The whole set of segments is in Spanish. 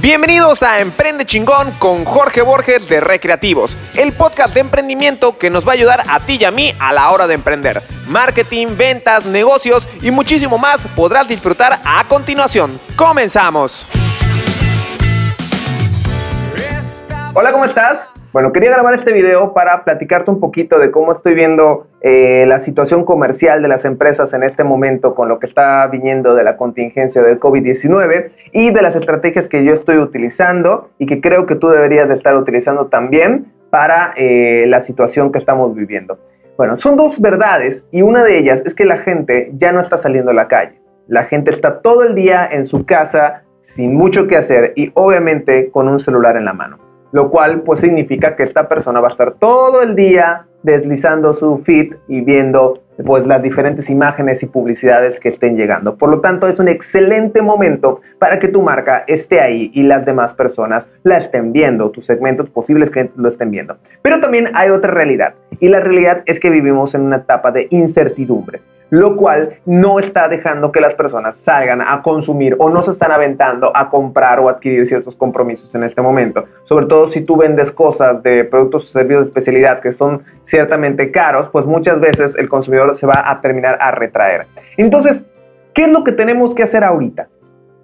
Bienvenidos a Emprende Chingón con Jorge Borges de Recreativos, el podcast de emprendimiento que nos va a ayudar a ti y a mí a la hora de emprender. Marketing, ventas, negocios y muchísimo más podrás disfrutar a continuación. Comenzamos. Hola, ¿cómo estás? Bueno, quería grabar este video para platicarte un poquito de cómo estoy viendo eh, la situación comercial de las empresas en este momento con lo que está viniendo de la contingencia del COVID-19 y de las estrategias que yo estoy utilizando y que creo que tú deberías de estar utilizando también para eh, la situación que estamos viviendo. Bueno, son dos verdades y una de ellas es que la gente ya no está saliendo a la calle. La gente está todo el día en su casa sin mucho que hacer y obviamente con un celular en la mano lo cual pues significa que esta persona va a estar todo el día deslizando su feed y viendo pues las diferentes imágenes y publicidades que estén llegando. Por lo tanto, es un excelente momento para que tu marca esté ahí y las demás personas la estén viendo, tus segmentos posibles clientes lo estén viendo. Pero también hay otra realidad y la realidad es que vivimos en una etapa de incertidumbre lo cual no está dejando que las personas salgan a consumir o no se están aventando a comprar o adquirir ciertos compromisos en este momento. Sobre todo si tú vendes cosas de productos o servicios de especialidad que son ciertamente caros, pues muchas veces el consumidor se va a terminar a retraer. Entonces, ¿qué es lo que tenemos que hacer ahorita?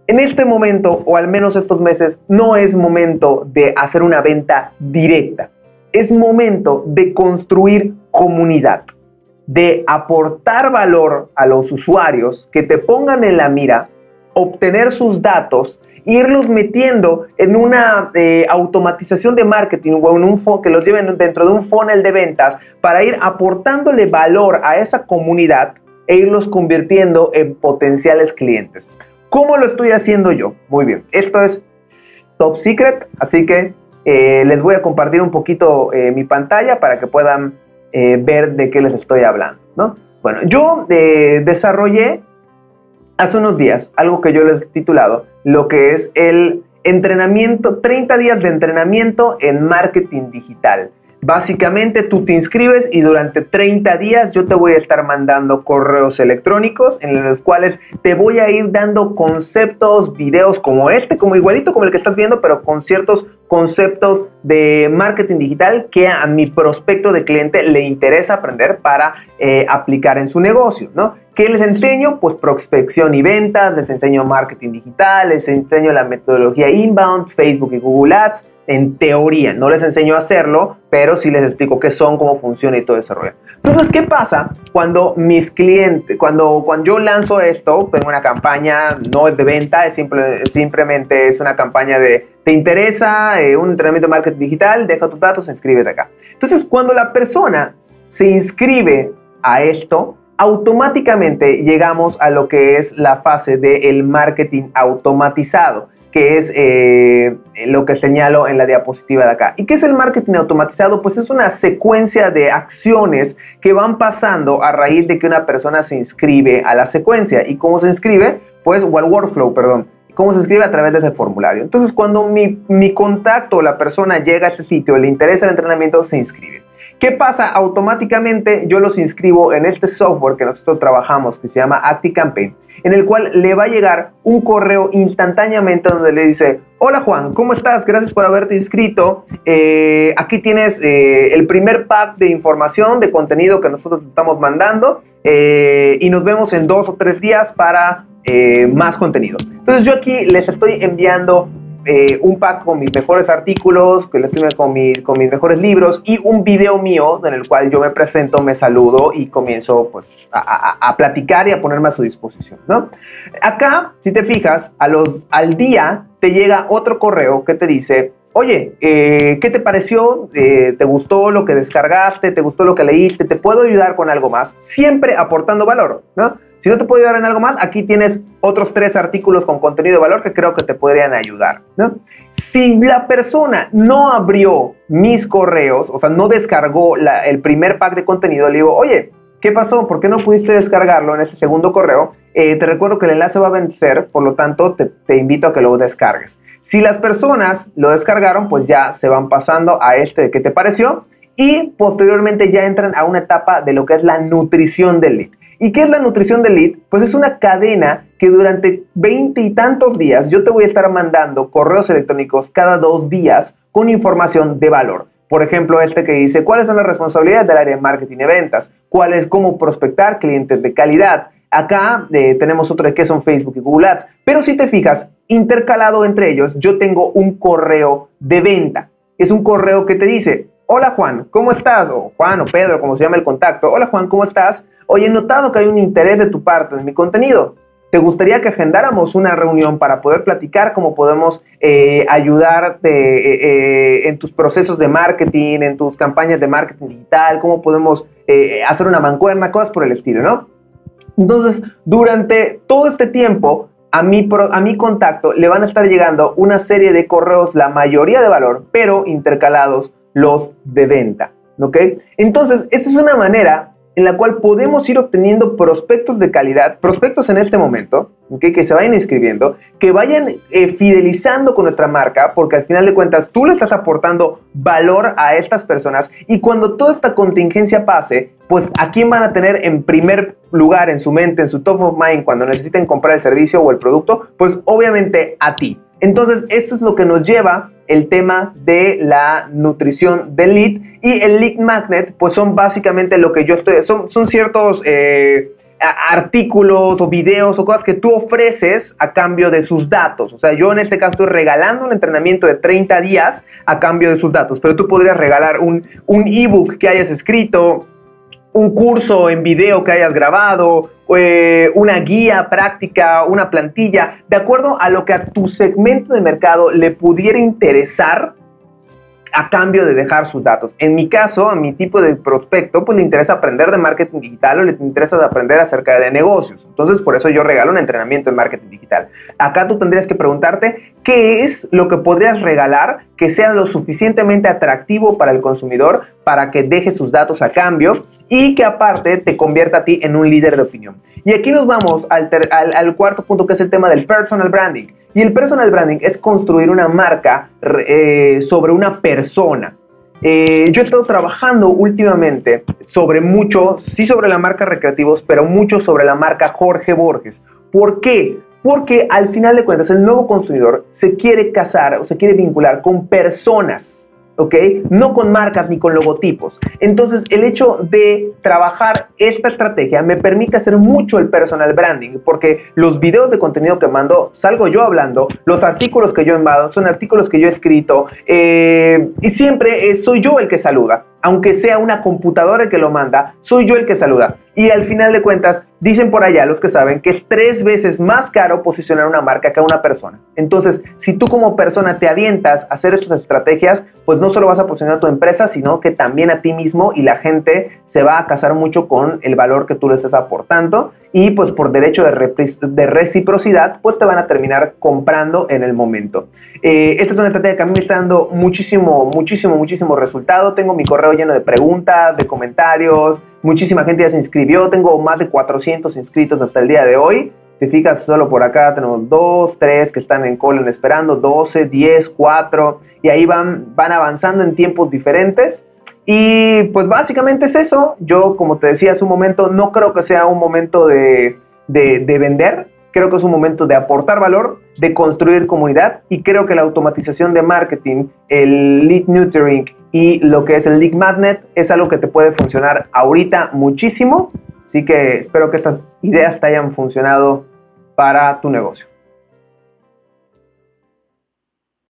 En este momento, o al menos estos meses, no es momento de hacer una venta directa. Es momento de construir comunidad de aportar valor a los usuarios, que te pongan en la mira, obtener sus datos, irlos metiendo en una eh, automatización de marketing o en un que los lleven dentro de un funnel de ventas para ir aportándole valor a esa comunidad e irlos convirtiendo en potenciales clientes. ¿Cómo lo estoy haciendo yo? Muy bien, esto es top secret, así que eh, les voy a compartir un poquito eh, mi pantalla para que puedan eh, ver de qué les estoy hablando, ¿no? Bueno, yo eh, desarrollé hace unos días algo que yo les he titulado lo que es el entrenamiento, 30 días de entrenamiento en marketing digital. Básicamente tú te inscribes y durante 30 días yo te voy a estar mandando correos electrónicos en los cuales te voy a ir dando conceptos, videos como este, como igualito como el que estás viendo, pero con ciertos conceptos de marketing digital que a mi prospecto de cliente le interesa aprender para eh, aplicar en su negocio, ¿no? ¿Qué les enseño? Pues prospección y ventas, les enseño marketing digital, les enseño la metodología inbound, Facebook y Google Ads, en teoría. No les enseño a hacerlo, pero sí les explico qué son, cómo funciona y todo ese rollo. Entonces, ¿qué pasa cuando mis clientes, cuando, cuando yo lanzo esto, tengo una campaña, no es de venta, es simple, simplemente es una campaña de, ¿te interesa eh, un entrenamiento de marketing digital? Deja tus datos, inscríbete acá. Entonces, cuando la persona se inscribe a esto, automáticamente llegamos a lo que es la fase del marketing automatizado que es eh, lo que señalo en la diapositiva de acá. ¿Y qué es el marketing automatizado? Pues es una secuencia de acciones que van pasando a raíz de que una persona se inscribe a la secuencia. ¿Y cómo se inscribe? Pues, o al workflow, perdón. ¿Cómo se inscribe? A través de ese formulario. Entonces, cuando mi, mi contacto, la persona llega a ese sitio, le interesa el entrenamiento, se inscribe. ¿Qué pasa? Automáticamente yo los inscribo en este software que nosotros trabajamos que se llama ActiCampaign, en el cual le va a llegar un correo instantáneamente donde le dice, hola Juan, ¿cómo estás? Gracias por haberte inscrito. Eh, aquí tienes eh, el primer pack de información, de contenido que nosotros estamos mandando eh, y nos vemos en dos o tres días para más contenido. Entonces yo aquí les estoy enviando eh, un pack con mis mejores artículos, que les con, mis mejores libros y un video mío en el cual yo me presento, me saludo y comienzo pues a, platicar y a ponerme a su disposición, ¿no? Acá, si te fijas, al día te llega otro correo que te dice, oye, eh, ¿qué te pareció? Eh, ¿Te gustó lo que descargaste? ¿Te gustó lo que leíste? ¿Te puedo ayudar con algo más? Siempre aportando valor, ¿no? Si no te puedo ayudar en algo más, aquí tienes otros tres artículos con contenido de valor que creo que te podrían ayudar. ¿no? Si la persona no abrió mis correos, o sea, no descargó el primer pack de contenido, le digo, oye, ¿qué pasó? ¿Por qué no pudiste descargarlo en ese segundo correo? Eh, te recuerdo que el enlace va a vencer, por lo tanto, te, te invito a que lo descargues. Si las personas lo descargaron, pues ya se van pasando a este de qué te pareció y posteriormente ya entran a una etapa de lo que es la nutrición del lead. ¿Y qué es la nutrición del lead? Pues es una cadena que durante veinte y tantos días yo te voy a estar mandando correos electrónicos cada dos días con información de valor. Por ejemplo, este que dice, ¿cuáles son las responsabilidades del área de marketing y ventas? ¿Cuál es cómo prospectar clientes de calidad? Acá eh, tenemos otro de que son Facebook y Google Ads. Pero si te fijas, intercalado entre ellos, yo tengo un correo de venta. Es un correo que te dice, hola Juan, ¿cómo estás? O Juan o Pedro, como se llama el contacto. Hola Juan, ¿cómo estás? Hoy he notado que hay un interés de tu parte en mi contenido. ¿Te gustaría que agendáramos una reunión para poder platicar cómo podemos eh, ayudarte eh, en tus procesos de marketing, en tus campañas de marketing digital, cómo podemos hacer una mancuerna, cosas por el estilo, ¿no? Entonces, durante todo este tiempo, a mi, a mi contacto le van a estar llegando una serie de correos, la mayoría de valor, pero intercalados los de venta. ¿Ok? Entonces, esta es una manera en la cual podemos ir obteniendo prospectos de calidad, prospectos en este momento, que se vayan inscribiendo, que vayan eh, fidelizando con nuestra marca, porque al final de cuentas tú le estás aportando valor a estas personas y cuando toda esta contingencia pase, pues a quién van a tener en primer lugar en su mente, en su top of mind cuando necesiten comprar el servicio o el producto, pues obviamente a ti. Entonces, eso es lo que nos lleva el tema de la nutrición del lead y el lead magnet, pues son básicamente lo que yo estoy, son, ciertos eh, artículos o videos o cosas que tú ofreces a cambio de sus datos. O sea, yo en este caso estoy regalando un entrenamiento de 30 días a cambio de sus datos, pero tú podrías regalar un, un ebook que hayas escrito, un curso en video que hayas grabado, eh, una guía práctica, una plantilla, de acuerdo a lo que a tu segmento de mercado le pudiera interesar a cambio de dejar sus datos. En mi caso, a mi tipo de prospecto, pues le interesa aprender de marketing digital o le interesa aprender acerca de negocios. Entonces, por eso yo regalo un entrenamiento en marketing digital. Acá tú tendrías que preguntarte qué es lo que podrías regalar que sea lo suficientemente atractivo para el consumidor para que deje sus datos a cambio y que aparte te convierta a ti en un líder de opinión. Y aquí nos vamos al, al cuarto punto que es el tema del personal branding. Y el personal branding es construir una marca eh, sobre una persona. Eh, yo he estado trabajando últimamente sobre mucho, sí sobre la marca Recreativos, pero mucho sobre la marca Jorge Borges. ¿Por qué? Porque al final de cuentas el nuevo consumidor se quiere casar o se quiere vincular con personas. ¿Ok? No con marcas ni con logotipos. Entonces, el hecho de trabajar esta estrategia me permite hacer mucho el personal branding, porque los videos de contenido que mando, salgo yo hablando, los artículos que yo envado son artículos que yo he escrito, eh, y siempre soy yo el que saluda aunque sea una computadora el que lo manda, soy yo el que saluda. Y al final de cuentas, dicen por allá los que saben que es tres veces más caro posicionar una marca que a una persona. Entonces, si tú como persona te avientas a hacer estas estrategias, pues no solo vas a posicionar a tu empresa, sino que también a ti mismo y la gente se va a casar mucho con el valor que tú le estás aportando y pues por derecho de, reciprocidad, pues te van a terminar comprando en el momento. Eh, esta es una estrategia que a mí me está dando muchísimo, muchísimo, muchísimo resultado. Tengo mi correo lleno de preguntas, de comentarios, muchísima gente ya se inscribió, tengo más de 400 inscritos hasta el día de hoy. Te fijas, solo por acá tenemos 2, 3 que están en colon esperando, 12, 10, 4, y ahí van, van avanzando en tiempos diferentes. Y pues básicamente es eso. Yo, como te decía hace un momento, no creo que sea un momento de, de, vender, creo que es un momento de aportar valor, de construir comunidad y creo que la automatización de marketing, el lead nurturing y lo que es el lead magnet es algo que te puede funcionar ahorita muchísimo. Así que espero que estas ideas te hayan funcionado para tu negocio.